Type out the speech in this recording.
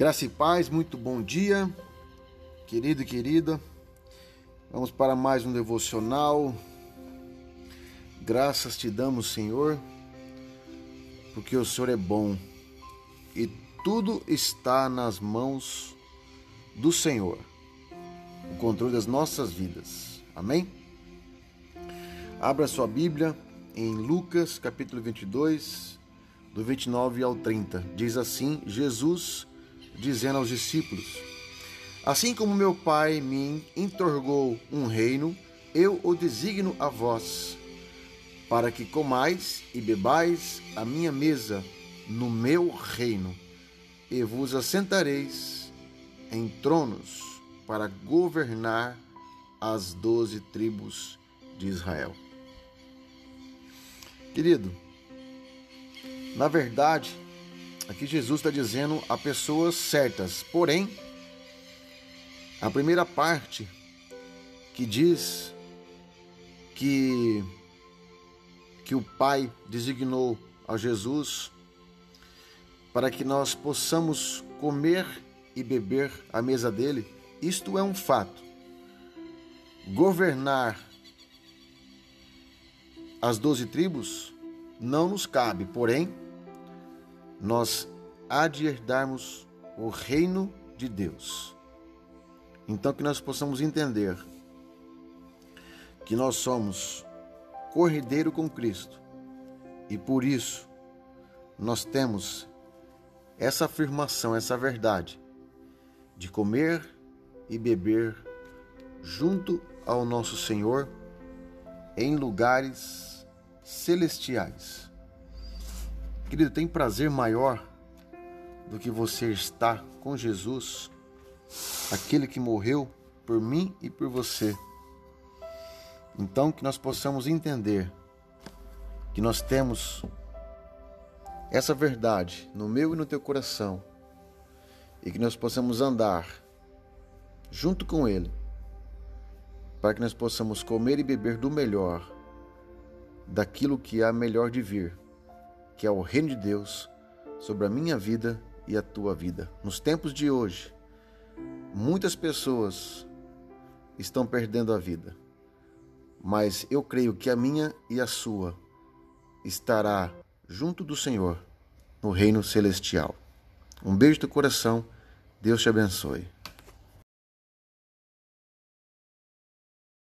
Graça e paz, muito bom dia, querido e querida. Vamos para mais um devocional. Graças te damos, Senhor, porque o Senhor é bom e tudo está nas mãos do Senhor, o controle das nossas vidas. Amém? Abra sua Bíblia em Lucas capítulo 22, do 29 ao 30. Diz assim: Jesus dizendo aos discípulos: Assim como meu Pai me entorgou um reino, eu o designo a vós, para que comais e bebais a minha mesa no meu reino, e vos assentareis em tronos para governar as doze tribos de Israel. Querido, na verdade, aqui Jesus está dizendo a pessoas certas, porém, a primeira parte que diz que que o Pai designou a Jesus para que nós possamos comer e beber à mesa dele, isto é um fato. Governar as doze tribos não nos cabe, porém, nós há de herdarmos o reino de Deus. Então, que nós possamos entender que nós somos corrideiro com Cristo e por isso nós temos essa afirmação, essa verdade de comer e beber junto ao nosso Senhor em lugares celestiais. Querido, tem prazer maior do que você estar com Jesus, aquele que morreu por mim e por você. Então, que nós possamos entender que nós temos essa verdade no meu e no teu coração e que nós possamos andar junto com Ele para que nós possamos comer e beber do melhor, daquilo que há melhor de vir, que é o reino de Deus sobre a minha vida e a tua vida. Nos tempos de hoje, muitas pessoas estão perdendo a vida, mas eu creio que a minha e a sua estará junto do Senhor no reino celestial. Um beijo do coração, Deus te abençoe.